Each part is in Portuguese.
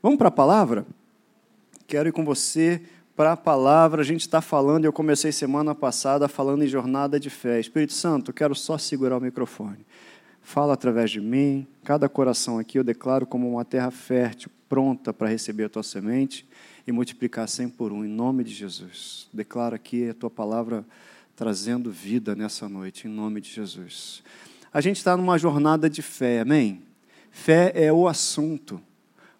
Vamos para a palavra? Quero ir com você para a palavra. A gente está falando, eu comecei semana passada falando em jornada de fé. Espírito Santo, quero só segurar o microfone. Fala através de mim. Cada coração aqui eu declaro como uma terra fértil, pronta para receber a tua semente e multiplicar cem por um, em nome de Jesus. Declaro aqui a tua palavra trazendo vida nessa noite, em nome de Jesus. A gente está numa jornada de fé, amém? Fé é o assunto.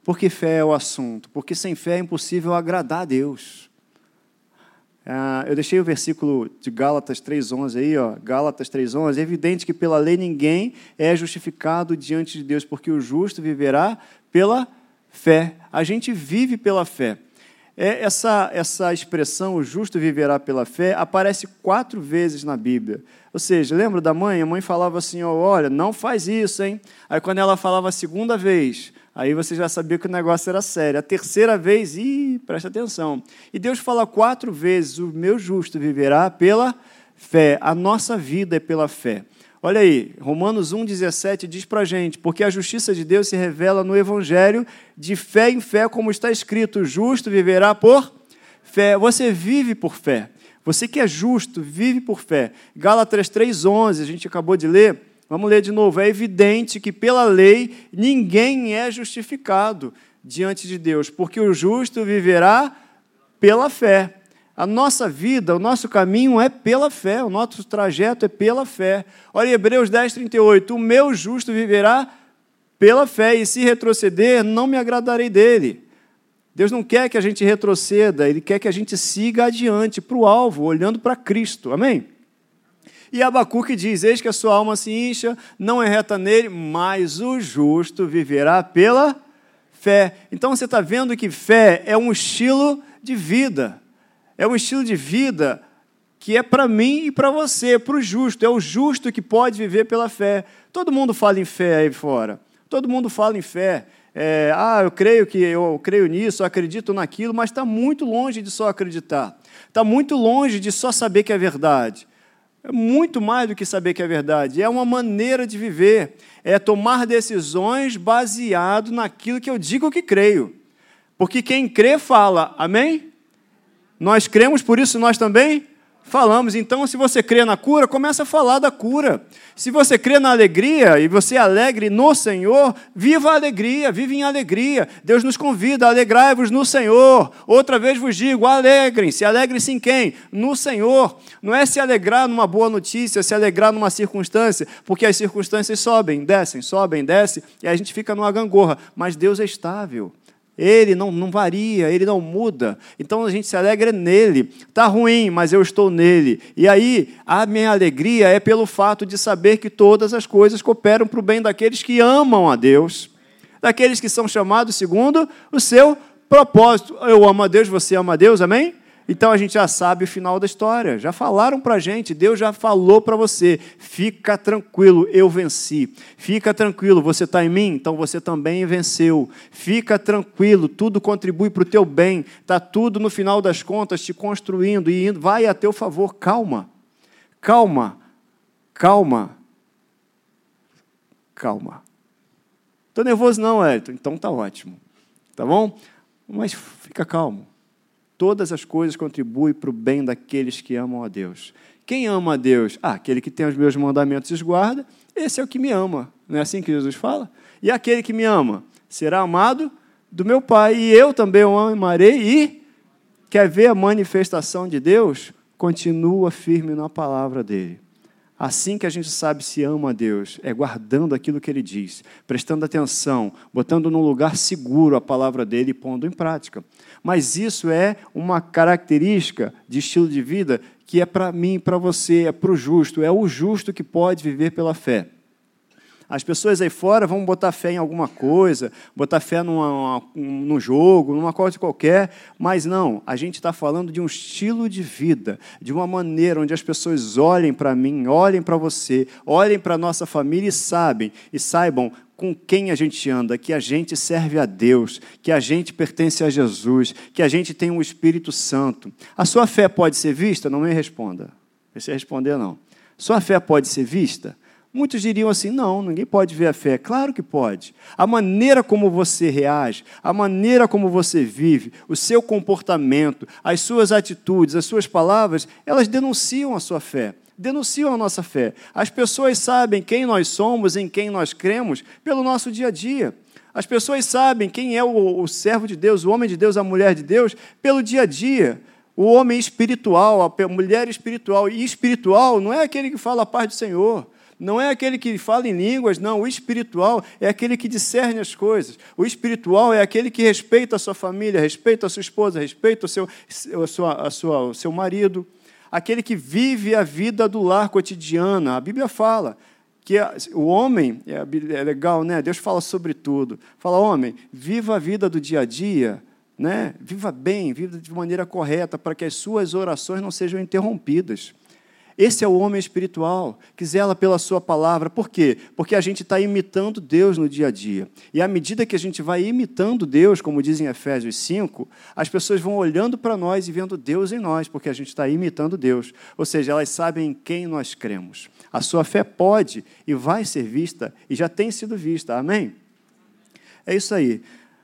Por que fé é o assunto? Porque sem fé é impossível agradar a Deus. Ah, eu deixei o versículo de Gálatas 3,11 aí, ó, Gálatas 3,11. É evidente que pela lei ninguém é justificado diante de Deus, porque o justo viverá pela fé. A gente vive pela fé. É, essa, essa expressão, o justo viverá pela fé, aparece quatro vezes na Bíblia. Ou seja, lembra da mãe? A mãe falava assim: oh, olha, não faz isso, hein? Aí quando ela falava a segunda vez, Aí você já sabia que o negócio era sério. A terceira vez, ih, presta atenção. E Deus fala quatro vezes: o meu justo viverá pela fé. A nossa vida é pela fé. Olha aí, Romanos 1,17 diz para gente: porque a justiça de Deus se revela no Evangelho de fé em fé, como está escrito: o justo viverá por fé. Você vive por fé. Você que é justo, vive por fé. Gálatas 3,11, a gente acabou de ler. Vamos ler de novo. É evidente que pela lei ninguém é justificado diante de Deus, porque o justo viverá pela fé. A nossa vida, o nosso caminho é pela fé, o nosso trajeto é pela fé. Olha Hebreus 10, 38. O meu justo viverá pela fé, e se retroceder, não me agradarei dele. Deus não quer que a gente retroceda, Ele quer que a gente siga adiante para o alvo, olhando para Cristo. Amém? E Abacuque diz: Eis que a sua alma se incha, não é reta nele, mas o justo viverá pela fé. Então você está vendo que fé é um estilo de vida. É um estilo de vida que é para mim e para você, para o justo. É o justo que pode viver pela fé. Todo mundo fala em fé aí fora. Todo mundo fala em fé. É, ah, eu creio que eu creio nisso, eu acredito naquilo, mas está muito longe de só acreditar. Está muito longe de só saber que é verdade. É muito mais do que saber que é verdade. É uma maneira de viver. É tomar decisões baseado naquilo que eu digo que creio. Porque quem crê fala. Amém? Nós cremos, por isso nós também falamos. Então, se você crê na cura, começa a falar da cura. Se você crê na alegria e você é alegre no Senhor, viva a alegria, vive em alegria. Deus nos convida, alegrai-vos no Senhor. Outra vez vos digo, alegrem-se. Alegrem-se em quem? No Senhor. Não é se alegrar numa boa notícia, se alegrar numa circunstância, porque as circunstâncias sobem, descem, sobem, descem, e a gente fica numa gangorra. Mas Deus é estável. Ele não, não varia, ele não muda. Então a gente se alegra nele. Está ruim, mas eu estou nele. E aí, a minha alegria é pelo fato de saber que todas as coisas cooperam para o bem daqueles que amam a Deus, daqueles que são chamados segundo o seu propósito. Eu amo a Deus, você ama a Deus, amém? Então a gente já sabe o final da história. Já falaram para a gente, Deus já falou para você. Fica tranquilo, eu venci. Fica tranquilo, você está em mim, então você também venceu. Fica tranquilo, tudo contribui para o teu bem. Está tudo no final das contas te construindo e vai a teu favor. Calma, calma, calma, calma. Estou nervoso não, Elton. Então tá ótimo. Tá bom? Mas fica calmo. Todas as coisas contribuem para o bem daqueles que amam a Deus. Quem ama a Deus? Ah, aquele que tem os meus mandamentos e guarda, esse é o que me ama. Não é assim que Jesus fala? E aquele que me ama será amado do meu Pai, e eu também o amarei. E quer ver a manifestação de Deus? Continua firme na palavra dele. Assim que a gente sabe se ama a Deus, é guardando aquilo que ele diz, prestando atenção, botando num lugar seguro a palavra dele e pondo em prática. Mas isso é uma característica de estilo de vida que é para mim, para você, é para o justo, é o justo que pode viver pela fé. As pessoas aí fora vão botar fé em alguma coisa, botar fé numa, num jogo, numa coisa qualquer, mas não, a gente está falando de um estilo de vida, de uma maneira onde as pessoas olhem para mim, olhem para você, olhem para a nossa família e sabem, e saibam com quem a gente anda, que a gente serve a Deus, que a gente pertence a Jesus, que a gente tem um Espírito Santo. A sua fé pode ser vista? Não me responda. Você responder não. Sua fé pode ser vista? Muitos diriam assim: não, ninguém pode ver a fé. Claro que pode. A maneira como você reage, a maneira como você vive, o seu comportamento, as suas atitudes, as suas palavras, elas denunciam a sua fé, denunciam a nossa fé. As pessoas sabem quem nós somos, em quem nós cremos, pelo nosso dia a dia. As pessoas sabem quem é o, o servo de Deus, o homem de Deus, a mulher de Deus, pelo dia a dia. O homem espiritual, a mulher espiritual. E espiritual não é aquele que fala a paz do Senhor não é aquele que fala em línguas, não. O espiritual é aquele que discerne as coisas. O espiritual é aquele que respeita a sua família, respeita a sua esposa, respeita o seu, a sua, a sua, o seu marido. Aquele que vive a vida do lar cotidiana. A Bíblia fala que o homem, é, é legal, né? Deus fala sobre tudo. Fala, homem, viva a vida do dia a dia, né? Viva bem, viva de maneira correta, para que as suas orações não sejam interrompidas. Esse é o homem espiritual, que zela pela sua palavra. Por quê? Porque a gente está imitando Deus no dia a dia. E à medida que a gente vai imitando Deus, como diz em Efésios 5, as pessoas vão olhando para nós e vendo Deus em nós, porque a gente está imitando Deus. Ou seja, elas sabem em quem nós cremos. A sua fé pode e vai ser vista, e já tem sido vista. Amém? É isso aí.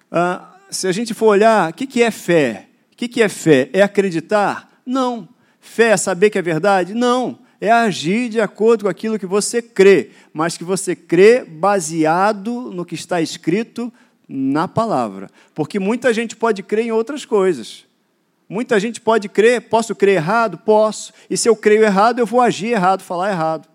Ah, se a gente for olhar, o que é fé? O que é fé? É acreditar? Não. Fé é saber que é verdade? Não. É agir de acordo com aquilo que você crê, mas que você crê baseado no que está escrito na palavra. Porque muita gente pode crer em outras coisas. Muita gente pode crer, posso crer errado? Posso. E se eu creio errado, eu vou agir errado, falar errado.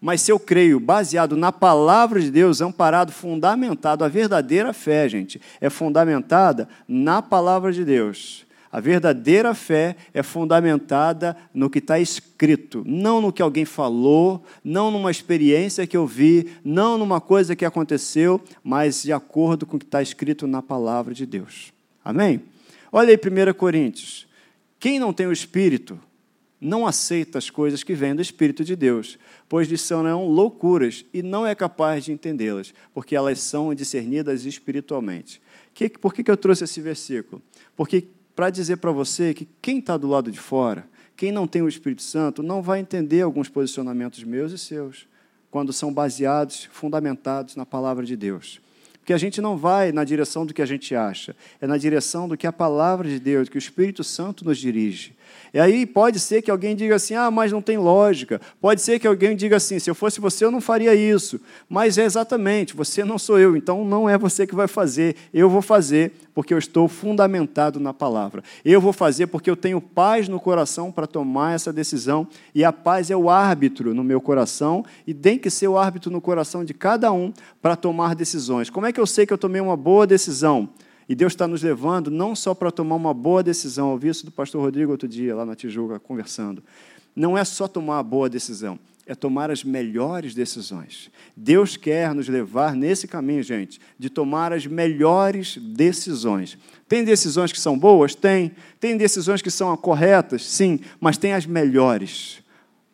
Mas se eu creio baseado na palavra de Deus, amparado, fundamentado, a verdadeira fé, gente, é fundamentada na palavra de Deus. A verdadeira fé é fundamentada no que está escrito, não no que alguém falou, não numa experiência que eu vi, não numa coisa que aconteceu, mas de acordo com o que está escrito na palavra de Deus. Amém? Olha aí 1 Coríntios. Quem não tem o Espírito não aceita as coisas que vêm do Espírito de Deus, pois lhes são loucuras e não é capaz de entendê-las, porque elas são discernidas espiritualmente. por que eu trouxe esse versículo? Porque para dizer para você que quem está do lado de fora, quem não tem o Espírito Santo, não vai entender alguns posicionamentos meus e seus, quando são baseados, fundamentados na palavra de Deus. Porque a gente não vai na direção do que a gente acha, é na direção do que a palavra de Deus, que o Espírito Santo nos dirige. E aí pode ser que alguém diga assim: ah, mas não tem lógica. Pode ser que alguém diga assim: se eu fosse você, eu não faria isso. Mas é exatamente, você não sou eu, então não é você que vai fazer. Eu vou fazer porque eu estou fundamentado na palavra. Eu vou fazer porque eu tenho paz no coração para tomar essa decisão. E a paz é o árbitro no meu coração e tem que ser o árbitro no coração de cada um para tomar decisões. Como é que eu sei que eu tomei uma boa decisão? E Deus está nos levando não só para tomar uma boa decisão, eu vi isso do pastor Rodrigo outro dia, lá na Tijuca, conversando. Não é só tomar uma boa decisão, é tomar as melhores decisões. Deus quer nos levar nesse caminho, gente, de tomar as melhores decisões. Tem decisões que são boas? Tem. Tem decisões que são corretas? Sim, mas tem as melhores.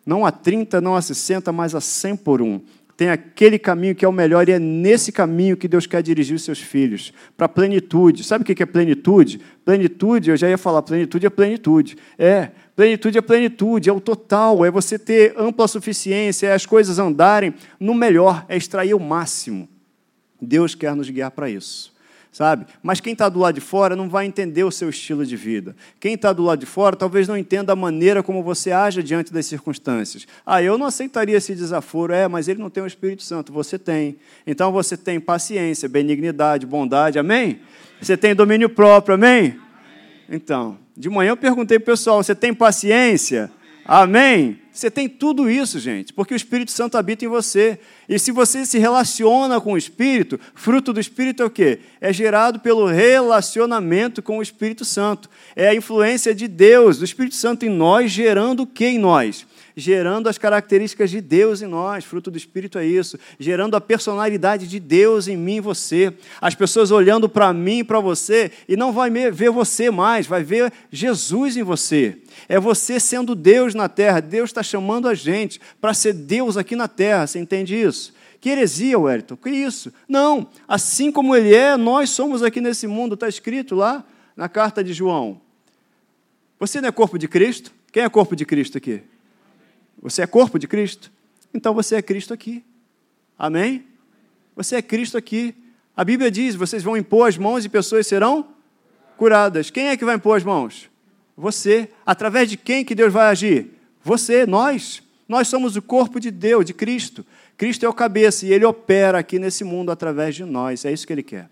Não a 30, não a 60, mas a 100 por um tem aquele caminho que é o melhor e é nesse caminho que Deus quer dirigir os seus filhos, para a plenitude. Sabe o que é plenitude? Plenitude, eu já ia falar, plenitude é plenitude. É, plenitude é plenitude, é o total, é você ter ampla suficiência, é as coisas andarem no melhor, é extrair o máximo. Deus quer nos guiar para isso sabe? Mas quem está do lado de fora não vai entender o seu estilo de vida. Quem está do lado de fora talvez não entenda a maneira como você age diante das circunstâncias. Ah, eu não aceitaria esse desaforo. É, mas ele não tem o Espírito Santo. Você tem. Então você tem paciência, benignidade, bondade. Amém? Você tem domínio próprio. Amém? Então, de manhã eu perguntei para o pessoal: você tem paciência? Amém? Você tem tudo isso, gente, porque o Espírito Santo habita em você. E se você se relaciona com o Espírito, fruto do Espírito é o quê? É gerado pelo relacionamento com o Espírito Santo. É a influência de Deus, do Espírito Santo em nós, gerando o que em nós? Gerando as características de Deus em nós, fruto do Espírito é isso, gerando a personalidade de Deus em mim e você. As pessoas olhando para mim e para você e não vai ver você mais, vai ver Jesus em você. É você sendo Deus na terra. Deus está chamando a gente para ser Deus aqui na terra. Você entende isso? Que heresia, Wellington? Que isso? Não. Assim como Ele é, nós somos aqui nesse mundo. Está escrito lá na carta de João. Você não é corpo de Cristo? Quem é corpo de Cristo aqui? Você é corpo de Cristo? Então você é Cristo aqui. Amém? Você é Cristo aqui. A Bíblia diz: vocês vão impor as mãos e pessoas serão curadas. Quem é que vai impor as mãos? Você. Através de quem que Deus vai agir? Você, nós. Nós somos o corpo de Deus, de Cristo. Cristo é o cabeça e ele opera aqui nesse mundo através de nós. É isso que ele quer.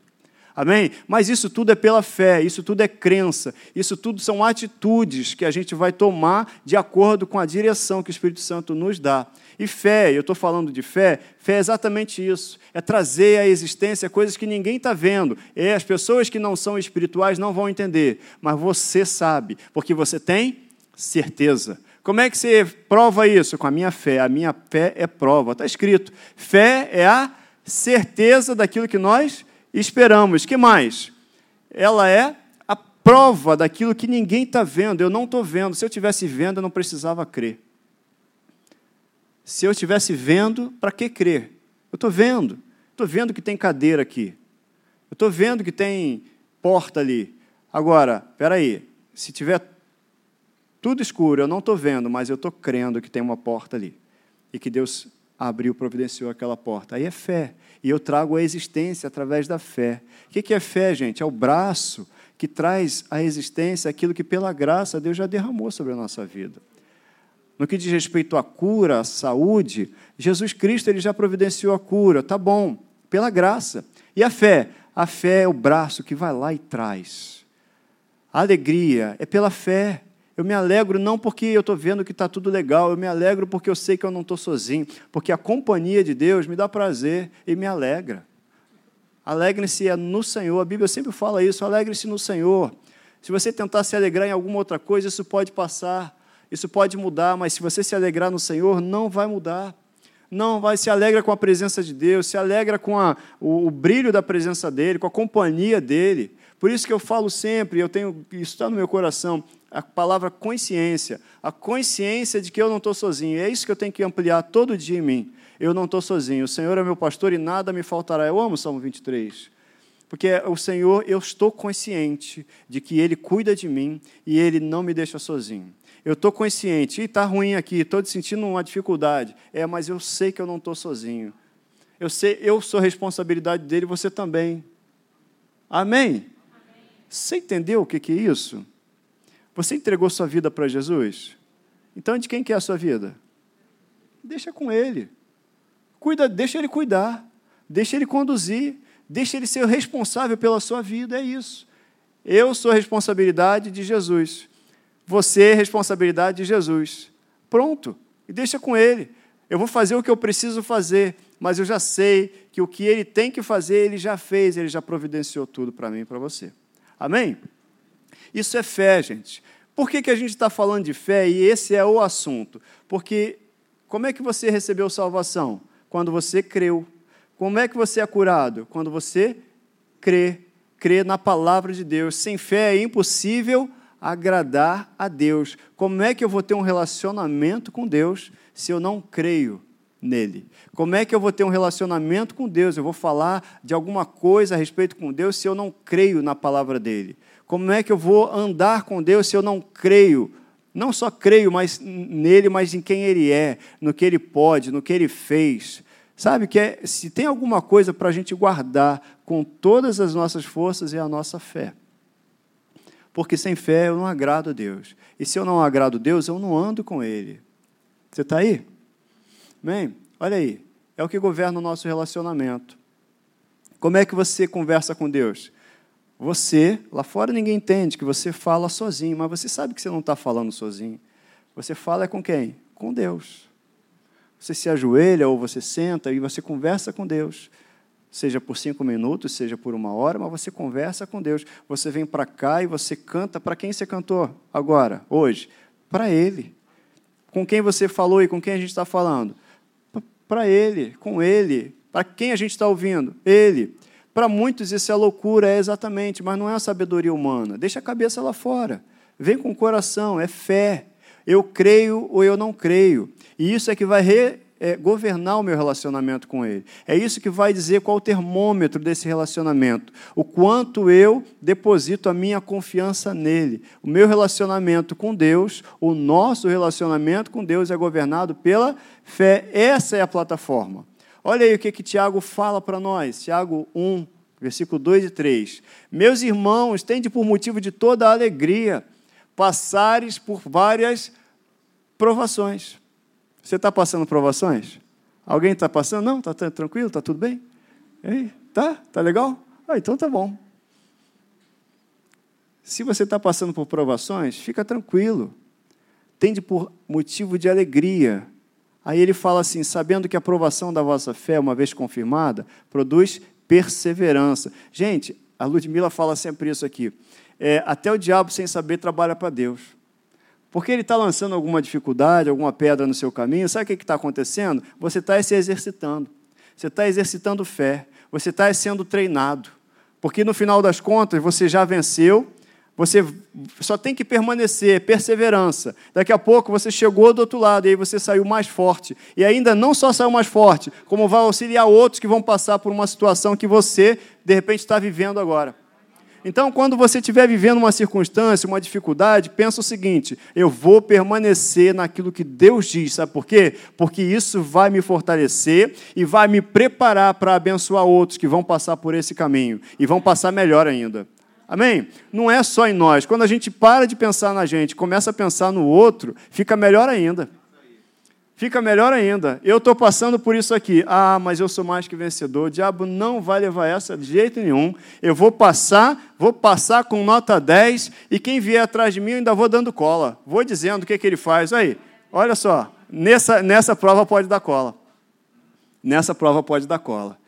Amém? Mas isso tudo é pela fé, isso tudo é crença, isso tudo são atitudes que a gente vai tomar de acordo com a direção que o Espírito Santo nos dá. E fé, eu estou falando de fé, fé é exatamente isso: é trazer à existência coisas que ninguém está vendo. E as pessoas que não são espirituais não vão entender, mas você sabe, porque você tem certeza. Como é que você prova isso? Com a minha fé. A minha fé é prova. Está escrito: fé é a certeza daquilo que nós esperamos. que mais? Ela é a prova daquilo que ninguém está vendo. Eu não estou vendo. Se eu estivesse vendo, eu não precisava crer. Se eu estivesse vendo, para que crer? Eu estou vendo. Estou vendo que tem cadeira aqui. Eu estou vendo que tem porta ali. Agora, espera aí. Se tiver tudo escuro, eu não estou vendo, mas eu estou crendo que tem uma porta ali. E que Deus abriu, providenciou aquela porta. Aí é fé. E eu trago a existência através da fé. O que é fé, gente? É o braço que traz à existência aquilo que, pela graça, Deus já derramou sobre a nossa vida. No que diz respeito à cura, à saúde, Jesus Cristo ele já providenciou a cura, tá bom, pela graça. E a fé? A fé é o braço que vai lá e traz. A alegria é pela fé. Eu me alegro não porque eu estou vendo que está tudo legal, eu me alegro porque eu sei que eu não estou sozinho, porque a companhia de Deus me dá prazer e me alegra. Alegre-se no Senhor, a Bíblia sempre fala isso, alegre-se no Senhor. Se você tentar se alegrar em alguma outra coisa, isso pode passar, isso pode mudar, mas se você se alegrar no Senhor, não vai mudar. Não, vai, se alegra com a presença de Deus, se alegra com a, o, o brilho da presença dEle, com a companhia dEle. Por isso que eu falo sempre, eu tenho, isso está no meu coração, a palavra consciência, a consciência de que eu não estou sozinho. É isso que eu tenho que ampliar todo dia em mim. Eu não estou sozinho. O Senhor é meu pastor e nada me faltará. Eu amo o Salmo 23. Porque o Senhor, eu estou consciente de que Ele cuida de mim e Ele não me deixa sozinho. Eu estou consciente, e está ruim aqui, estou sentindo uma dificuldade. É, mas eu sei que eu não estou sozinho. Eu sei, eu sou responsabilidade dele, você também. Amém? Você entendeu o que é isso? Você entregou sua vida para Jesus? Então, de quem que é a sua vida? Deixa com Ele. Cuida, deixa Ele cuidar. Deixa Ele conduzir. Deixa Ele ser responsável pela sua vida. É isso. Eu sou responsabilidade de Jesus. Você é responsabilidade de Jesus. Pronto. E deixa com Ele. Eu vou fazer o que eu preciso fazer, mas eu já sei que o que Ele tem que fazer, Ele já fez, Ele já providenciou tudo para mim e para você. Amém? Isso é fé, gente. Por que, que a gente está falando de fé e esse é o assunto? Porque como é que você recebeu salvação? Quando você creu. Como é que você é curado? Quando você crê. Crê na palavra de Deus. Sem fé é impossível agradar a Deus. Como é que eu vou ter um relacionamento com Deus se eu não creio nele? Como é que eu vou ter um relacionamento com Deus? Eu vou falar de alguma coisa a respeito com Deus se eu não creio na palavra dele? Como é que eu vou andar com Deus se eu não creio? Não só creio mas nele, mas em quem ele é, no que ele pode, no que ele fez. Sabe que é, se tem alguma coisa para a gente guardar com todas as nossas forças é a nossa fé. Porque sem fé eu não agrado a Deus. E se eu não agrado a Deus, eu não ando com Ele. Você está aí? Bem, olha aí. É o que governa o nosso relacionamento. Como é que você conversa com Deus? Você, lá fora ninguém entende que você fala sozinho, mas você sabe que você não está falando sozinho. Você fala é com quem? Com Deus. Você se ajoelha ou você senta e você conversa com Deus. Seja por cinco minutos, seja por uma hora, mas você conversa com Deus. Você vem para cá e você canta. Para quem você cantou agora, hoje? Para Ele. Com quem você falou e com quem a gente está falando? Para Ele, com Ele. Para quem a gente está ouvindo? Ele. Para muitos isso é loucura, é exatamente, mas não é a sabedoria humana. Deixa a cabeça lá fora. Vem com o coração, é fé. Eu creio ou eu não creio. E isso é que vai re é, governar o meu relacionamento com Ele. É isso que vai dizer qual o termômetro desse relacionamento. O quanto eu deposito a minha confiança nele. O meu relacionamento com Deus, o nosso relacionamento com Deus é governado pela fé. Essa é a plataforma. Olha aí o que, que Tiago fala para nós. Tiago 1, versículo 2 e 3. Meus irmãos, tende por motivo de toda a alegria passares por várias provações. Você está passando provações? Alguém está passando? Não? Está tranquilo? Está tudo bem? Ei, tá? Tá legal? Ah, então tá bom. Se você está passando por provações, fica tranquilo. Tende por motivo de alegria. Aí ele fala assim: sabendo que a aprovação da vossa fé, uma vez confirmada, produz perseverança. Gente, a Ludmilla fala sempre isso aqui. É, até o diabo, sem saber, trabalha para Deus. Porque ele está lançando alguma dificuldade, alguma pedra no seu caminho, sabe o que está acontecendo? Você está se exercitando. Você está exercitando fé. Você está sendo treinado. Porque no final das contas, você já venceu, você só tem que permanecer, perseverança. Daqui a pouco você chegou do outro lado e aí você saiu mais forte. E ainda não só saiu mais forte, como vai auxiliar outros que vão passar por uma situação que você, de repente, está vivendo agora. Então, quando você estiver vivendo uma circunstância, uma dificuldade, pensa o seguinte: eu vou permanecer naquilo que Deus diz. Sabe por quê? Porque isso vai me fortalecer e vai me preparar para abençoar outros que vão passar por esse caminho e vão passar melhor ainda. Amém? Não é só em nós. Quando a gente para de pensar na gente, começa a pensar no outro, fica melhor ainda fica melhor ainda. Eu estou passando por isso aqui. Ah, mas eu sou mais que vencedor. O diabo não vai levar essa de jeito nenhum. Eu vou passar, vou passar com nota 10 e quem vier atrás de mim eu ainda vou dando cola. Vou dizendo o que, que ele faz. Aí, olha só, nessa, nessa prova pode dar cola. Nessa prova pode dar cola.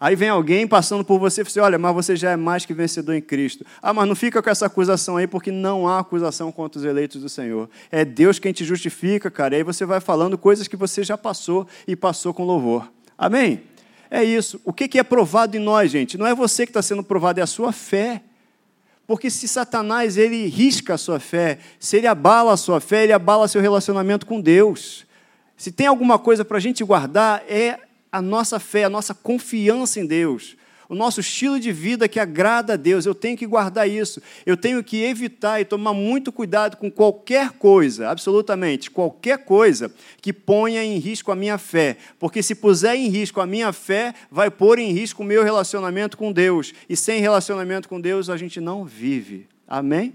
Aí vem alguém passando por você e fala assim, olha, mas você já é mais que vencedor em Cristo. Ah, mas não fica com essa acusação aí, porque não há acusação contra os eleitos do Senhor. É Deus quem te justifica, cara. E aí você vai falando coisas que você já passou e passou com louvor. Amém? É isso. O que é provado em nós, gente? Não é você que está sendo provado, é a sua fé. Porque se Satanás ele risca a sua fé, se ele abala a sua fé, ele abala seu relacionamento com Deus. Se tem alguma coisa para a gente guardar, é a nossa fé, a nossa confiança em Deus, o nosso estilo de vida que agrada a Deus. Eu tenho que guardar isso. Eu tenho que evitar e tomar muito cuidado com qualquer coisa, absolutamente qualquer coisa que ponha em risco a minha fé. Porque se puser em risco a minha fé, vai pôr em risco o meu relacionamento com Deus. E sem relacionamento com Deus a gente não vive. Amém?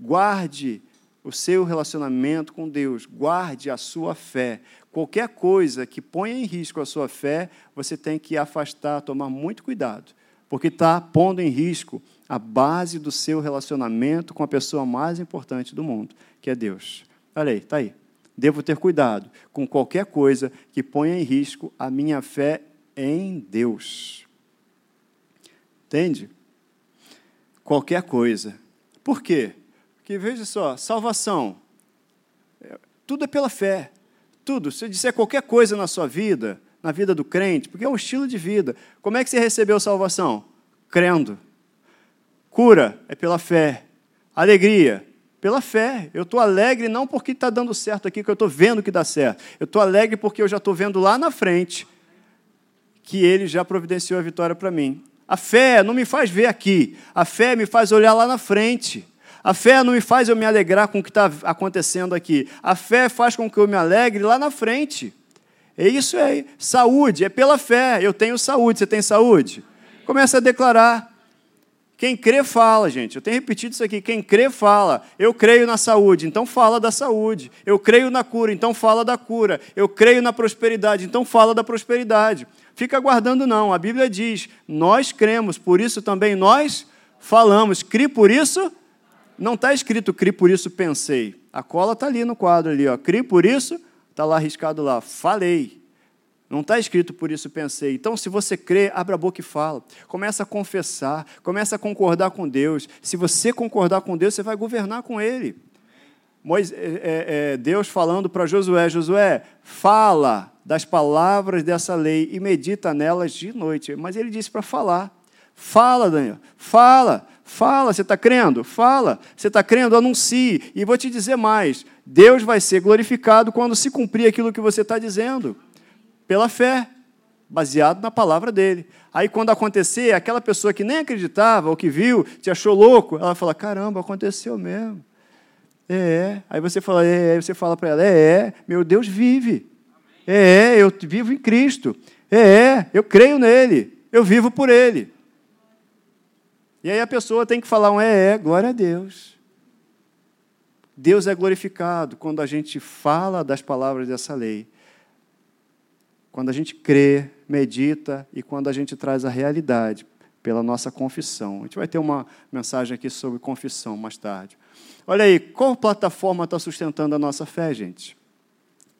Guarde o seu relacionamento com Deus, guarde a sua fé, Qualquer coisa que ponha em risco a sua fé, você tem que afastar, tomar muito cuidado, porque está pondo em risco a base do seu relacionamento com a pessoa mais importante do mundo, que é Deus. Olha aí, está aí. Devo ter cuidado com qualquer coisa que ponha em risco a minha fé em Deus. Entende? Qualquer coisa. Por quê? Porque veja só, salvação. Tudo é pela fé. Tudo. Se disser qualquer coisa na sua vida, na vida do crente, porque é um estilo de vida. Como é que você recebeu salvação? Crendo. Cura é pela fé. Alegria, pela fé. Eu estou alegre não porque está dando certo aqui, que eu estou vendo que dá certo. Eu estou alegre porque eu já estou vendo lá na frente que Ele já providenciou a vitória para mim. A fé não me faz ver aqui, a fé me faz olhar lá na frente. A fé não me faz eu me alegrar com o que está acontecendo aqui. A fé faz com que eu me alegre lá na frente. É isso aí. Saúde, é pela fé. Eu tenho saúde. Você tem saúde? Começa a declarar. Quem crê, fala, gente. Eu tenho repetido isso aqui. Quem crê, fala. Eu creio na saúde, então fala da saúde. Eu creio na cura, então fala da cura. Eu creio na prosperidade, então fala da prosperidade. Fica aguardando, não. A Bíblia diz: nós cremos, por isso também nós falamos. Crie por isso não está escrito cri, por isso pensei. A cola está ali no quadro ali, ó. Cri, por isso, está lá arriscado lá. Falei. Não está escrito por isso pensei. Então, se você crê, abra a boca e fala. Começa a confessar, começa a concordar com Deus. Se você concordar com Deus, você vai governar com Ele. Moisés, é, é, Deus falando para Josué: Josué, fala das palavras dessa lei e medita nelas de noite. Mas ele disse para falar. Fala, Daniel, fala, Fala, você está crendo? Fala. Você está crendo? Anuncie. E vou te dizer mais: Deus vai ser glorificado quando se cumprir aquilo que você está dizendo, pela fé, baseado na palavra dele. Aí, quando acontecer, aquela pessoa que nem acreditava, ou que viu, te achou louco, ela fala: caramba, aconteceu mesmo. É, é. Aí você fala, é, é. você fala para ela, é, é, meu Deus vive. É, é, eu vivo em Cristo. É, eu creio nele. Eu vivo por ele. E aí a pessoa tem que falar um é, é, glória a Deus. Deus é glorificado quando a gente fala das palavras dessa lei. Quando a gente crê, medita e quando a gente traz a realidade pela nossa confissão. A gente vai ter uma mensagem aqui sobre confissão mais tarde. Olha aí, qual plataforma está sustentando a nossa fé, gente?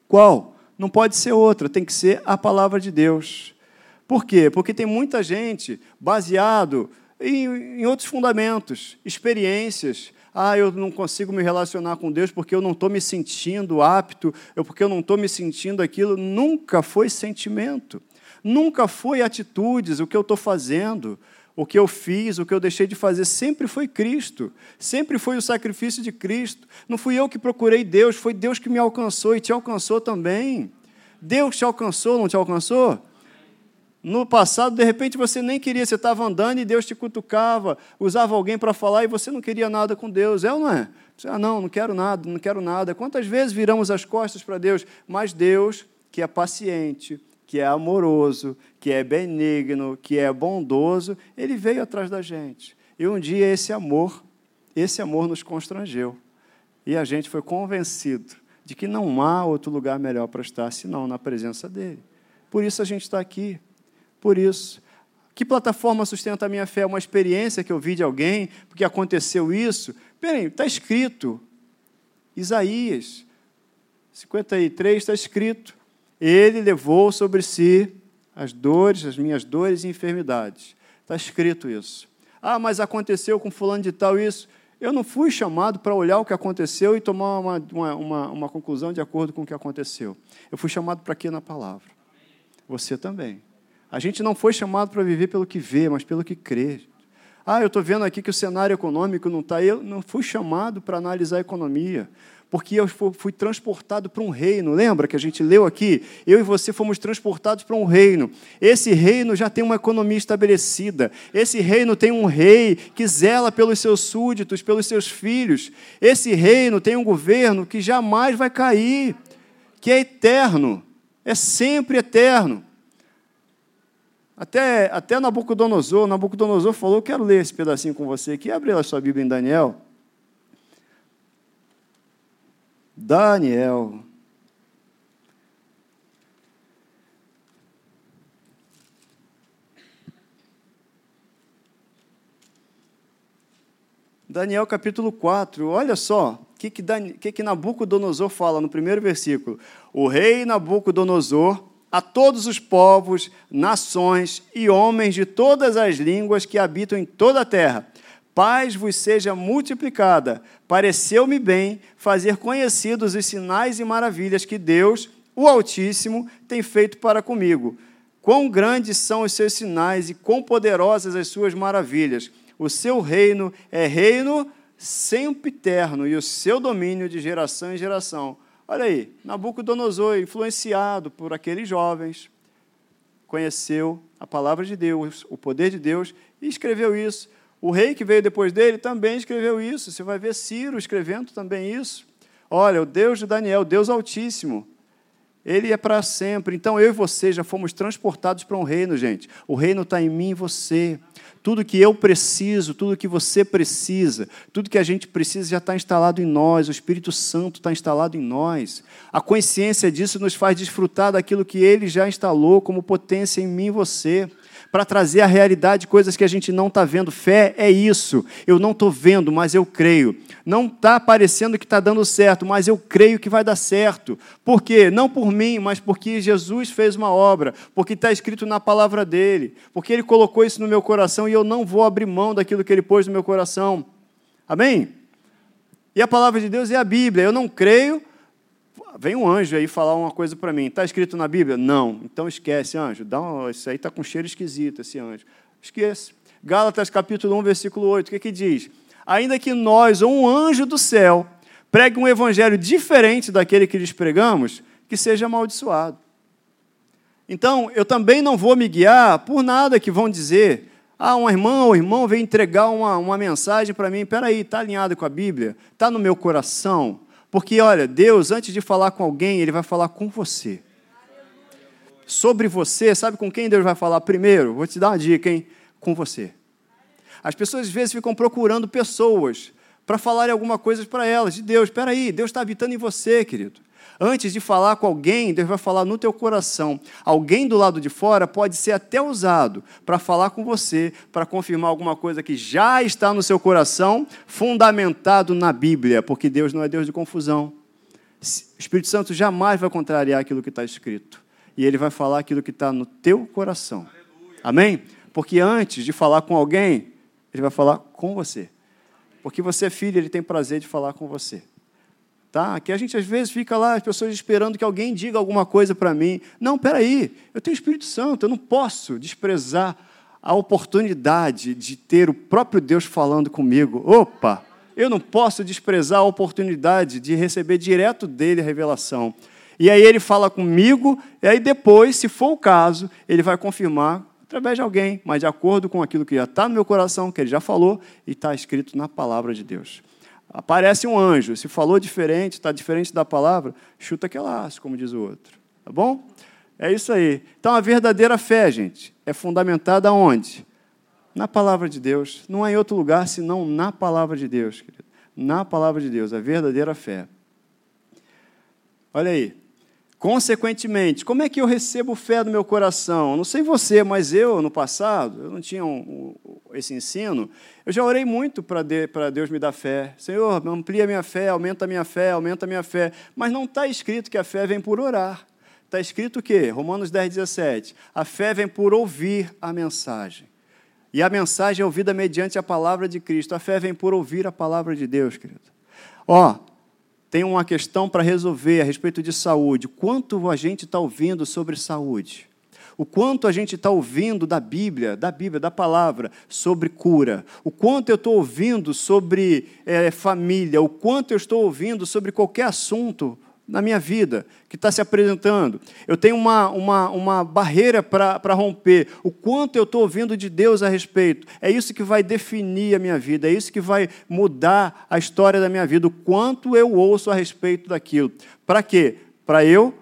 Qual? Não pode ser outra, tem que ser a palavra de Deus. Por quê? Porque tem muita gente baseado em, em outros fundamentos, experiências. Ah, eu não consigo me relacionar com Deus porque eu não estou me sentindo apto, eu, porque eu não estou me sentindo aquilo. Nunca foi sentimento, nunca foi atitudes, o que eu estou fazendo. O que eu fiz, o que eu deixei de fazer, sempre foi Cristo, sempre foi o sacrifício de Cristo. Não fui eu que procurei Deus, foi Deus que me alcançou e te alcançou também. Deus te alcançou, não te alcançou? No passado, de repente, você nem queria, você estava andando e Deus te cutucava, usava alguém para falar e você não queria nada com Deus, é ou não é? Você, ah, não, não quero nada, não quero nada. Quantas vezes viramos as costas para Deus? Mas Deus, que é paciente, que é amoroso, que é benigno, que é bondoso, ele veio atrás da gente. E um dia esse amor, esse amor nos constrangeu. E a gente foi convencido de que não há outro lugar melhor para estar senão na presença dele. Por isso a gente está aqui. Por isso. Que plataforma sustenta a minha fé? Uma experiência que eu vi de alguém, porque aconteceu isso? Peraí, está escrito. Isaías 53 está escrito. Ele levou sobre si as dores, as minhas dores e enfermidades. Está escrito isso. Ah, mas aconteceu com fulano de tal isso. Eu não fui chamado para olhar o que aconteceu e tomar uma, uma, uma, uma conclusão de acordo com o que aconteceu. Eu fui chamado para quê na palavra? Você também. A gente não foi chamado para viver pelo que vê, mas pelo que crê. Ah, eu estou vendo aqui que o cenário econômico não está. Eu não fui chamado para analisar a economia porque eu fui transportado para um reino. Lembra que a gente leu aqui? Eu e você fomos transportados para um reino. Esse reino já tem uma economia estabelecida. Esse reino tem um rei que zela pelos seus súditos, pelos seus filhos. Esse reino tem um governo que jamais vai cair, que é eterno, é sempre eterno. Até, até Nabucodonosor, Nabucodonosor falou: Quero ler esse pedacinho com você aqui. Abre a sua Bíblia em Daniel. Daniel. Daniel capítulo 4, olha só o que, que, que, que Nabucodonosor fala no primeiro versículo. O rei Nabucodonosor, a todos os povos, nações e homens de todas as línguas que habitam em toda a terra, paz vos seja multiplicada. Pareceu-me bem fazer conhecidos os sinais e maravilhas que Deus, o Altíssimo, tem feito para comigo. Quão grandes são os seus sinais e quão poderosas as suas maravilhas. O seu reino é reino sempiterno e o seu domínio de geração em geração. Olha aí, Nabucodonosor, influenciado por aqueles jovens, conheceu a palavra de Deus, o poder de Deus e escreveu isso. O rei que veio depois dele também escreveu isso. Você vai ver Ciro escrevendo também isso. Olha, o Deus de Daniel, Deus Altíssimo, ele é para sempre. Então eu e você já fomos transportados para um reino, gente. O reino está em mim e você. Tudo que eu preciso, tudo que você precisa, tudo que a gente precisa já está instalado em nós. O Espírito Santo está instalado em nós. A consciência disso nos faz desfrutar daquilo que ele já instalou como potência em mim e você para trazer a realidade coisas que a gente não está vendo. Fé é isso. Eu não estou vendo, mas eu creio. Não está parecendo que está dando certo, mas eu creio que vai dar certo. Por quê? Não por mim, mas porque Jesus fez uma obra, porque está escrito na palavra dele, porque ele colocou isso no meu coração e eu não vou abrir mão daquilo que ele pôs no meu coração. Amém? E a palavra de Deus é a Bíblia. Eu não creio, vem um anjo aí falar uma coisa para mim. Está escrito na Bíblia? Não. Então esquece, anjo. Dá um, isso aí está com cheiro esquisito, esse anjo. Esquece. Gálatas capítulo 1, versículo 8, o que, que diz? Ainda que nós ou um anjo do céu pregue um evangelho diferente daquele que lhes pregamos, que seja amaldiçoado. Então, eu também não vou me guiar por nada que vão dizer. Ah, uma irmã ou irmão veio entregar uma, uma mensagem para mim. Espera aí, está alinhado com a Bíblia? Está no meu coração? Porque, olha, Deus, antes de falar com alguém, Ele vai falar com você. Sobre você, sabe com quem Deus vai falar primeiro? Vou te dar uma dica, hein? Com você. As pessoas às vezes ficam procurando pessoas para falarem alguma coisa para elas, de Deus. Espera aí, Deus está habitando em você, querido. Antes de falar com alguém, Deus vai falar no teu coração. Alguém do lado de fora pode ser até usado para falar com você, para confirmar alguma coisa que já está no seu coração, fundamentado na Bíblia, porque Deus não é Deus de confusão. O Espírito Santo jamais vai contrariar aquilo que está escrito. E ele vai falar aquilo que está no teu coração. Amém? Porque antes de falar com alguém, ele vai falar com você. Porque você é filho, ele tem prazer de falar com você. Tá? Que a gente às vezes fica lá, as pessoas esperando que alguém diga alguma coisa para mim. Não, peraí, eu tenho Espírito Santo, eu não posso desprezar a oportunidade de ter o próprio Deus falando comigo. Opa! Eu não posso desprezar a oportunidade de receber direto dele a revelação. E aí ele fala comigo, e aí depois, se for o caso, ele vai confirmar através de alguém, mas de acordo com aquilo que já está no meu coração, que ele já falou e está escrito na palavra de Deus. Aparece um anjo, se falou diferente, está diferente da palavra, chuta aquele laço, como diz o outro. Tá bom? É isso aí. Então a verdadeira fé, gente, é fundamentada onde? Na palavra de Deus. Não é em outro lugar senão na palavra de Deus, querido. Na palavra de Deus, a verdadeira fé. Olha aí. Consequentemente, como é que eu recebo fé no meu coração? Não sei você, mas eu, no passado, eu não tinha um, um, esse ensino. Eu já orei muito para de, Deus me dar fé. Senhor, amplia minha fé, aumenta minha fé, aumenta minha fé. Mas não está escrito que a fé vem por orar. Está escrito o quê? Romanos 10, 17. A fé vem por ouvir a mensagem. E a mensagem é ouvida mediante a palavra de Cristo. A fé vem por ouvir a palavra de Deus, querido. Ó, tem uma questão para resolver a respeito de saúde. Quanto a gente está ouvindo sobre saúde? O quanto a gente está ouvindo da Bíblia, da Bíblia, da palavra, sobre cura. O quanto eu estou ouvindo sobre é, família. O quanto eu estou ouvindo sobre qualquer assunto na minha vida que está se apresentando. Eu tenho uma, uma, uma barreira para romper. O quanto eu estou ouvindo de Deus a respeito. É isso que vai definir a minha vida, é isso que vai mudar a história da minha vida. O quanto eu ouço a respeito daquilo. Para quê? Para eu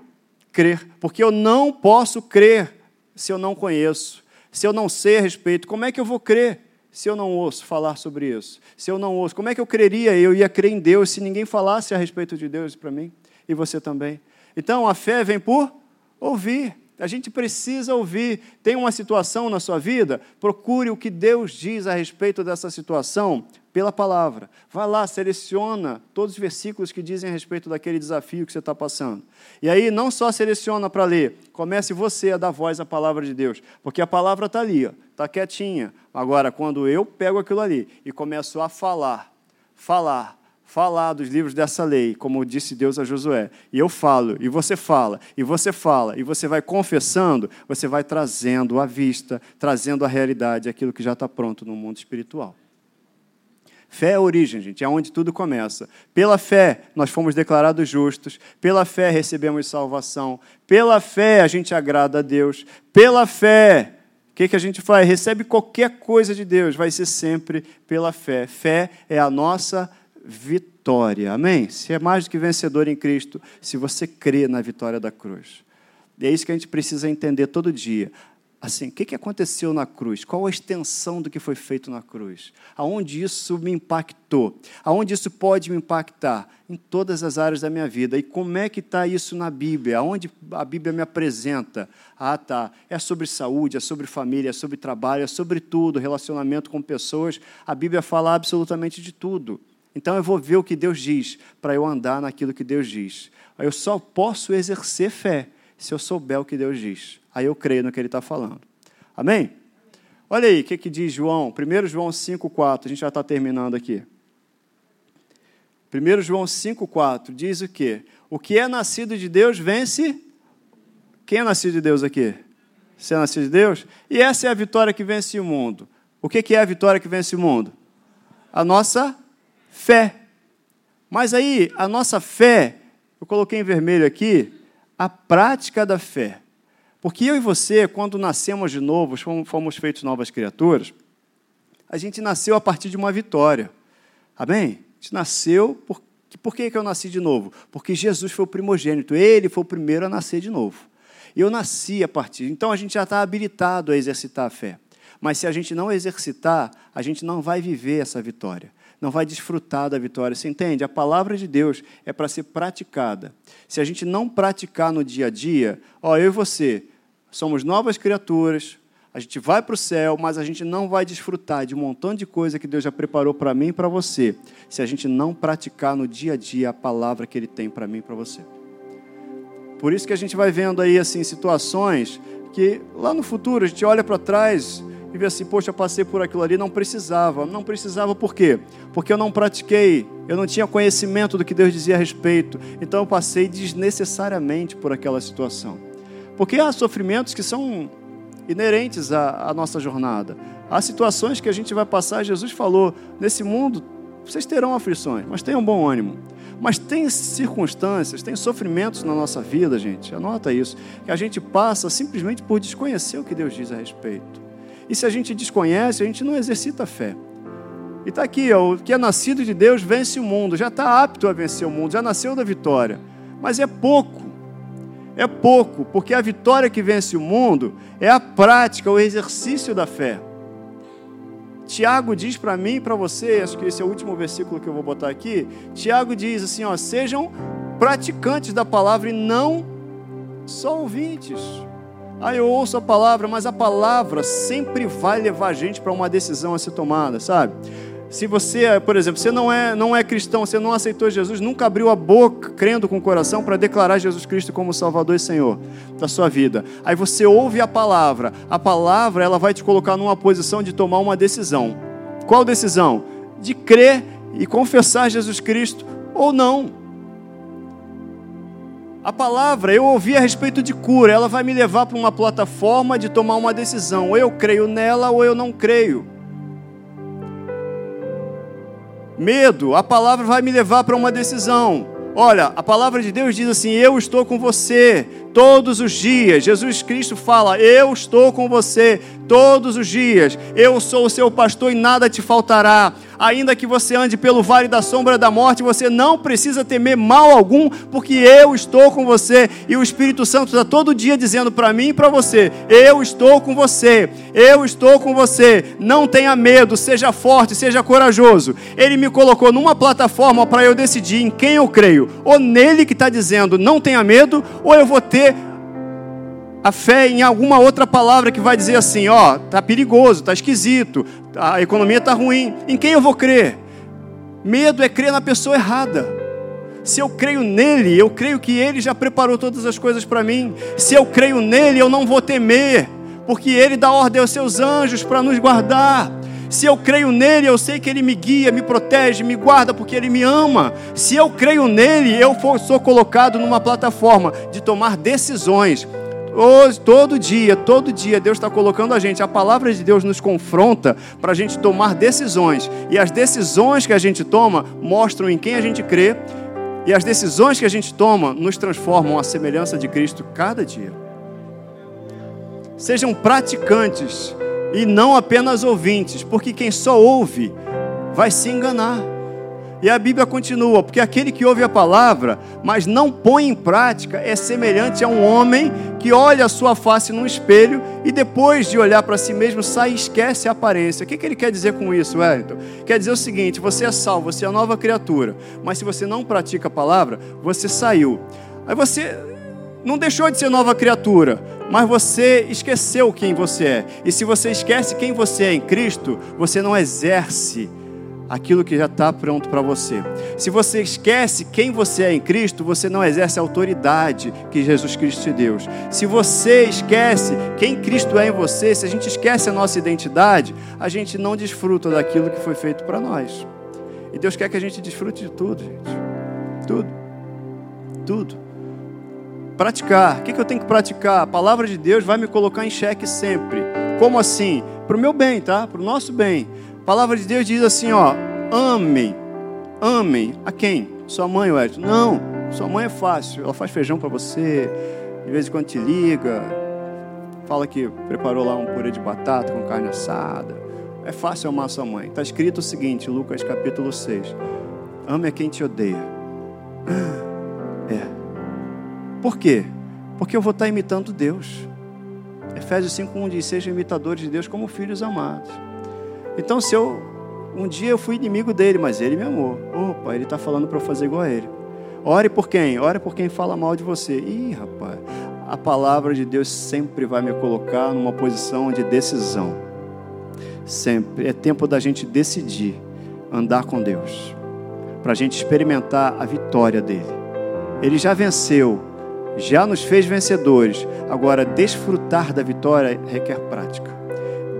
crer. Porque eu não posso crer se eu não conheço, se eu não sei a respeito. Como é que eu vou crer? se eu não ouço falar sobre isso? Se eu não ouço, como é que eu creria? Eu ia crer em Deus se ninguém falasse a respeito de Deus para mim e você também. Então a fé vem por ouvir. A gente precisa ouvir. Tem uma situação na sua vida? Procure o que Deus diz a respeito dessa situação pela palavra. Vai lá, seleciona todos os versículos que dizem a respeito daquele desafio que você está passando. E aí, não só seleciona para ler, comece você a dar voz à palavra de Deus, porque a palavra está ali, está quietinha. Agora, quando eu pego aquilo ali e começo a falar, falar, falar dos livros dessa lei, como disse Deus a Josué. E eu falo, e você fala, e você fala, e você vai confessando, você vai trazendo à vista, trazendo à realidade aquilo que já está pronto no mundo espiritual. Fé é a origem, gente, é onde tudo começa. Pela fé, nós fomos declarados justos. Pela fé, recebemos salvação. Pela fé, a gente agrada a Deus. Pela fé, o que, que a gente faz? Recebe qualquer coisa de Deus, vai ser sempre pela fé. Fé é a nossa vitória. Amém? Se é mais do que vencedor em Cristo, se você crê na vitória da cruz. E é isso que a gente precisa entender todo dia. Assim, o que aconteceu na cruz? Qual a extensão do que foi feito na cruz? Aonde isso me impactou? Aonde isso pode me impactar? Em todas as áreas da minha vida. E como é que está isso na Bíblia? Aonde a Bíblia me apresenta? Ah, tá. É sobre saúde, é sobre família, é sobre trabalho, é sobre tudo, relacionamento com pessoas. A Bíblia fala absolutamente de tudo. Então eu vou ver o que Deus diz para eu andar naquilo que Deus diz. Eu só posso exercer fé se eu souber o que Deus diz. Aí eu creio no que Ele está falando. Amém? Olha aí o que, que diz João, 1 João 5,4, a gente já está terminando aqui. 1 João 5,4 diz o quê? O que é nascido de Deus vence. Quem é nascido de Deus aqui? Você é nascido de Deus? E essa é a vitória que vence o mundo. O que é a vitória que vence o mundo? A nossa fé. Mas aí, a nossa fé, eu coloquei em vermelho aqui, a prática da fé. Porque eu e você, quando nascemos de novo, fomos feitos novas criaturas, a gente nasceu a partir de uma vitória. Amém? A gente nasceu por por que, que eu nasci de novo? Porque Jesus foi o primogênito, ele foi o primeiro a nascer de novo. Eu nasci a partir. Então a gente já está habilitado a exercitar a fé. Mas se a gente não exercitar, a gente não vai viver essa vitória. Não vai desfrutar da vitória. Você entende? A palavra de Deus é para ser praticada. Se a gente não praticar no dia a dia, ó, eu e você somos novas criaturas, a gente vai para o céu, mas a gente não vai desfrutar de um montão de coisa que Deus já preparou para mim e para você, se a gente não praticar no dia a dia a palavra que Ele tem para mim e para você. Por isso que a gente vai vendo aí assim situações que lá no futuro a gente olha para trás e vê assim, poxa, passei por aquilo ali, não precisava. Não precisava por quê? Porque eu não pratiquei, eu não tinha conhecimento do que Deus dizia a respeito. Então eu passei desnecessariamente por aquela situação. Porque há sofrimentos que são inerentes à, à nossa jornada. Há situações que a gente vai passar, Jesus falou: nesse mundo vocês terão aflições, mas tenham bom ânimo. Mas tem circunstâncias, tem sofrimentos na nossa vida, gente, anota isso, que a gente passa simplesmente por desconhecer o que Deus diz a respeito. E se a gente desconhece, a gente não exercita a fé. E está aqui, ó, o que é nascido de Deus vence o mundo, já está apto a vencer o mundo, já nasceu da vitória. Mas é pouco é pouco, porque a vitória que vence o mundo é a prática, o exercício da fé. Tiago diz para mim e para você, acho que esse é o último versículo que eu vou botar aqui. Tiago diz assim: ó, sejam praticantes da palavra e não só ouvintes. Ah, eu ouço a palavra, mas a palavra sempre vai levar a gente para uma decisão a ser tomada, sabe? Se você, por exemplo, você não é, não é cristão, você não aceitou Jesus, nunca abriu a boca crendo com o coração para declarar Jesus Cristo como Salvador e Senhor da sua vida. Aí você ouve a palavra. A palavra, ela vai te colocar numa posição de tomar uma decisão. Qual decisão? De crer e confessar Jesus Cristo ou não. A palavra, eu ouvi a respeito de cura, ela vai me levar para uma plataforma de tomar uma decisão. Ou eu creio nela ou eu não creio. Medo, a palavra vai me levar para uma decisão. Olha, a palavra de Deus diz assim: Eu estou com você todos os dias. Jesus Cristo fala: Eu estou com você todos os dias. Eu sou o seu pastor e nada te faltará ainda que você ande pelo vale da sombra da morte, você não precisa temer mal algum, porque eu estou com você. E o Espírito Santo está todo dia dizendo para mim e para você: Eu estou com você, eu estou com você. Não tenha medo, seja forte, seja corajoso. Ele me colocou numa plataforma para eu decidir em quem eu creio, ou nele que está dizendo: Não tenha medo, ou eu vou ter a fé em alguma outra palavra que vai dizer assim, ó, tá perigoso, tá esquisito, a economia tá ruim. Em quem eu vou crer? Medo é crer na pessoa errada. Se eu creio nele, eu creio que ele já preparou todas as coisas para mim. Se eu creio nele, eu não vou temer, porque ele dá ordem aos seus anjos para nos guardar. Se eu creio nele, eu sei que ele me guia, me protege, me guarda porque ele me ama. Se eu creio nele, eu sou colocado numa plataforma de tomar decisões Hoje, todo dia, todo dia, Deus está colocando a gente. A palavra de Deus nos confronta para a gente tomar decisões. E as decisões que a gente toma mostram em quem a gente crê. E as decisões que a gente toma nos transformam à semelhança de Cristo cada dia. Sejam praticantes e não apenas ouvintes, porque quem só ouve vai se enganar. E a Bíblia continua, porque aquele que ouve a palavra, mas não põe em prática, é semelhante a um homem que olha a sua face num espelho e depois de olhar para si mesmo sai e esquece a aparência. O que, que ele quer dizer com isso, Wellington? Quer dizer o seguinte: você é salvo, você é nova criatura, mas se você não pratica a palavra, você saiu. Aí você não deixou de ser nova criatura, mas você esqueceu quem você é. E se você esquece quem você é em Cristo, você não exerce aquilo que já está pronto para você. Se você esquece quem você é em Cristo, você não exerce a autoridade que Jesus Cristo te deu. Se você esquece quem Cristo é em você, se a gente esquece a nossa identidade, a gente não desfruta daquilo que foi feito para nós. E Deus quer que a gente desfrute de tudo, gente. Tudo. Tudo. Praticar. O que eu tenho que praticar? A palavra de Deus vai me colocar em xeque sempre. Como assim? para o meu bem, tá? Para o nosso bem. Palavra de Deus diz assim, ó, amem, amem a quem? Sua mãe, Edson? Não, sua mãe é fácil. Ela faz feijão para você, de vez em quando te liga, fala que preparou lá um purê de batata com carne assada. É fácil amar sua mãe. Está escrito o seguinte, Lucas capítulo 6. Ame a quem te odeia. É. Por quê? Porque eu vou estar imitando Deus. Efésios 5:1 diz: "Sejam imitadores de Deus como filhos amados". Então, se eu um dia eu fui inimigo dele, mas ele me amou. Opa, ele está falando para eu fazer igual a ele. Ore por quem? Ore por quem fala mal de você. Ih, rapaz, a palavra de Deus sempre vai me colocar numa posição de decisão. Sempre. É tempo da gente decidir andar com Deus, para a gente experimentar a vitória dele. Ele já venceu, já nos fez vencedores. Agora, desfrutar da vitória requer prática.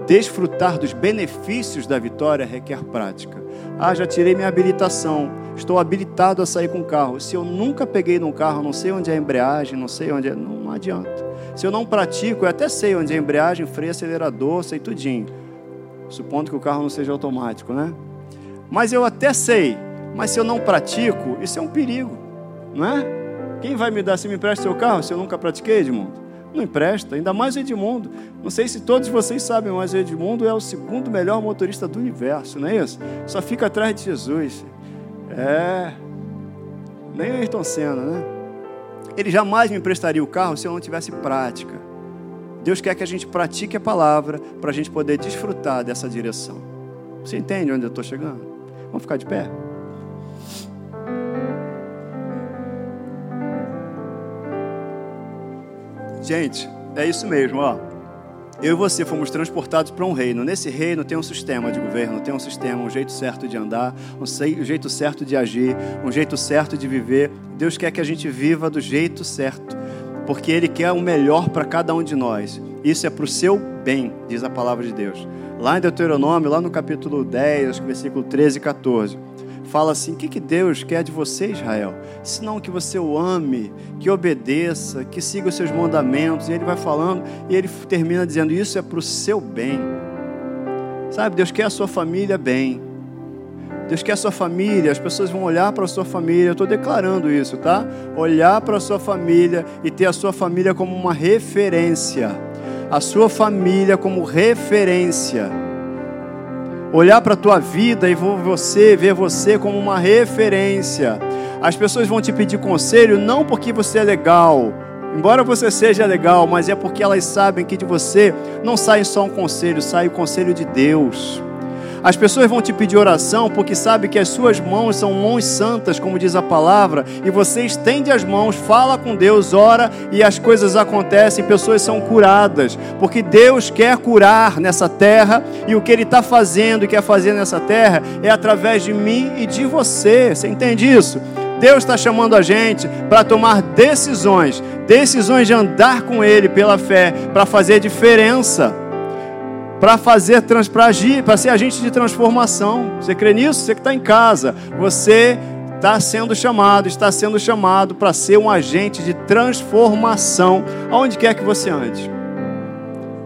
Desfrutar dos benefícios da vitória requer prática. Ah, já tirei minha habilitação, estou habilitado a sair com o carro. Se eu nunca peguei num carro, não sei onde é a embreagem, não sei onde é, não, não adianta. Se eu não pratico, eu até sei onde é a embreagem, freio, acelerador, sei tudinho. Supondo que o carro não seja automático, né? Mas eu até sei, mas se eu não pratico, isso é um perigo, não é? Quem vai me dar se me empresta seu carro se eu nunca pratiquei, Edmundo? Não empresta, ainda mais o Edmundo. Não sei se todos vocês sabem, mas o Edmundo é o segundo melhor motorista do universo, não é isso? Só fica atrás de Jesus. É. Nem o Ayrton Senna, né? Ele jamais me emprestaria o carro se eu não tivesse prática. Deus quer que a gente pratique a palavra para a gente poder desfrutar dessa direção. Você entende onde eu estou chegando? Vamos ficar de pé? Gente, é isso mesmo, ó. Eu e você fomos transportados para um reino. Nesse reino tem um sistema de governo, tem um sistema, um jeito certo de andar, um jeito certo de agir, um jeito certo de viver. Deus quer que a gente viva do jeito certo, porque Ele quer o melhor para cada um de nós. Isso é para o seu bem, diz a palavra de Deus. Lá em Deuteronômio, lá no capítulo 10, versículo 13 e 14 fala assim: o que, que Deus quer de você, Israel? Senão que você o ame, que obedeça, que siga os seus mandamentos. E ele vai falando e ele termina dizendo: Isso é para o seu bem. Sabe, Deus quer a sua família bem. Deus quer a sua família, as pessoas vão olhar para a sua família, eu estou declarando isso, tá? Olhar para a sua família e ter a sua família como uma referência. A sua família como referência olhar para a tua vida e você ver você como uma referência. As pessoas vão te pedir conselho não porque você é legal, embora você seja legal, mas é porque elas sabem que de você não sai só um conselho, sai o conselho de Deus. As pessoas vão te pedir oração porque sabe que as suas mãos são mãos santas, como diz a palavra, e você estende as mãos, fala com Deus, ora e as coisas acontecem, pessoas são curadas, porque Deus quer curar nessa terra e o que Ele está fazendo e quer fazer nessa terra é através de mim e de você. Você entende isso? Deus está chamando a gente para tomar decisões, decisões de andar com Ele pela fé, para fazer diferença para fazer, para agir, para ser agente de transformação. Você crê nisso? Você que está em casa, você está sendo chamado, está sendo chamado para ser um agente de transformação, aonde quer que você ande.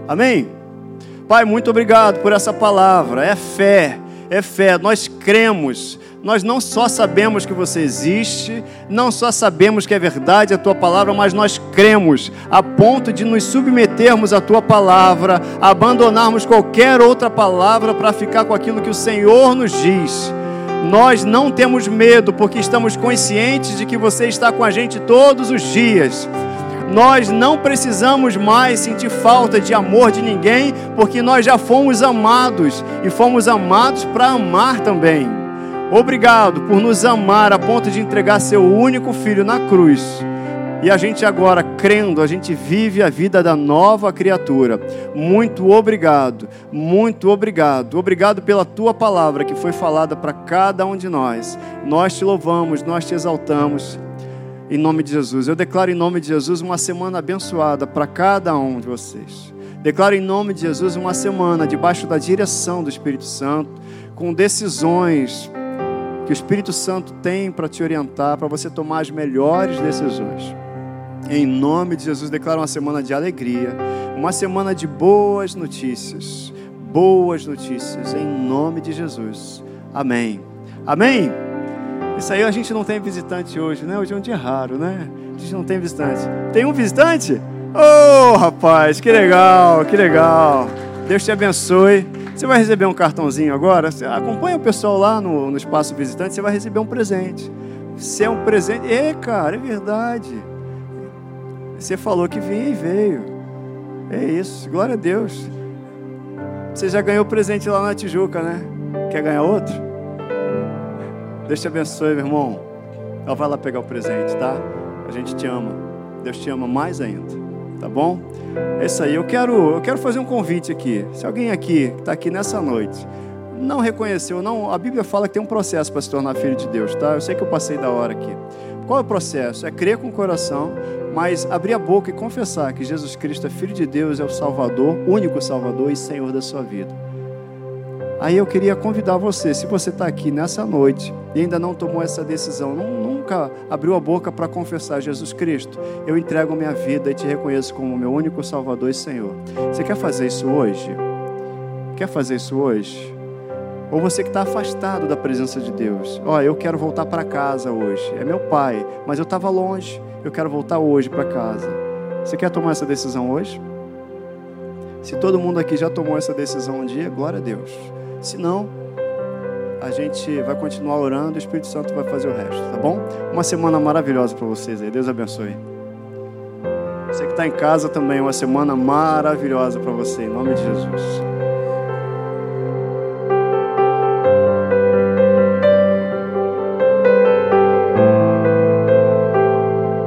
Amém? Pai, muito obrigado por essa palavra. É fé, é fé. Nós cremos nós não só sabemos que você existe, não só sabemos que é verdade a tua palavra, mas nós cremos a ponto de nos submetermos à tua palavra, abandonarmos qualquer outra palavra para ficar com aquilo que o Senhor nos diz. Nós não temos medo, porque estamos conscientes de que você está com a gente todos os dias. Nós não precisamos mais sentir falta de amor de ninguém, porque nós já fomos amados e fomos amados para amar também. Obrigado por nos amar a ponto de entregar seu único filho na cruz. E a gente agora, crendo, a gente vive a vida da nova criatura. Muito obrigado, muito obrigado. Obrigado pela tua palavra que foi falada para cada um de nós. Nós te louvamos, nós te exaltamos. Em nome de Jesus. Eu declaro em nome de Jesus uma semana abençoada para cada um de vocês. Declaro em nome de Jesus uma semana debaixo da direção do Espírito Santo, com decisões que o Espírito Santo tem para te orientar, para você tomar as melhores decisões. Em nome de Jesus, declaro uma semana de alegria, uma semana de boas notícias, boas notícias, em nome de Jesus. Amém. Amém? Isso aí a gente não tem visitante hoje, né? Hoje é um dia raro, né? A gente não tem visitante. Tem um visitante? Oh, rapaz, que legal, que legal. Deus te abençoe. Você vai receber um cartãozinho agora. Você acompanha o pessoal lá no, no espaço visitante, você vai receber um presente. Se é um presente. É, cara, é verdade. Você falou que vinha e veio. É isso, glória a Deus. Você já ganhou presente lá na Tijuca, né? Quer ganhar outro? Deus te abençoe, meu irmão. Ela vai lá pegar o presente, tá? A gente te ama. Deus te ama mais ainda, tá bom? É isso aí. Eu quero, eu quero fazer um convite aqui. Se alguém aqui está aqui nessa noite não reconheceu, não, a Bíblia fala que tem um processo para se tornar filho de Deus, tá? Eu sei que eu passei da hora aqui. Qual é o processo? É crer com o coração, mas abrir a boca e confessar que Jesus Cristo é filho de Deus, é o Salvador, único Salvador e Senhor da sua vida. Aí eu queria convidar você, se você está aqui nessa noite e ainda não tomou essa decisão, nunca abriu a boca para confessar Jesus Cristo, eu entrego minha vida e te reconheço como meu único Salvador e Senhor. Você quer fazer isso hoje? Quer fazer isso hoje? Ou você que está afastado da presença de Deus. Ó, oh, eu quero voltar para casa hoje. É meu pai, mas eu estava longe. Eu quero voltar hoje para casa. Você quer tomar essa decisão hoje? Se todo mundo aqui já tomou essa decisão um dia, glória a Deus. Se não, a gente vai continuar orando e o Espírito Santo vai fazer o resto, tá bom? Uma semana maravilhosa para vocês aí. Deus abençoe. Você que está em casa também, uma semana maravilhosa para você, em nome de Jesus.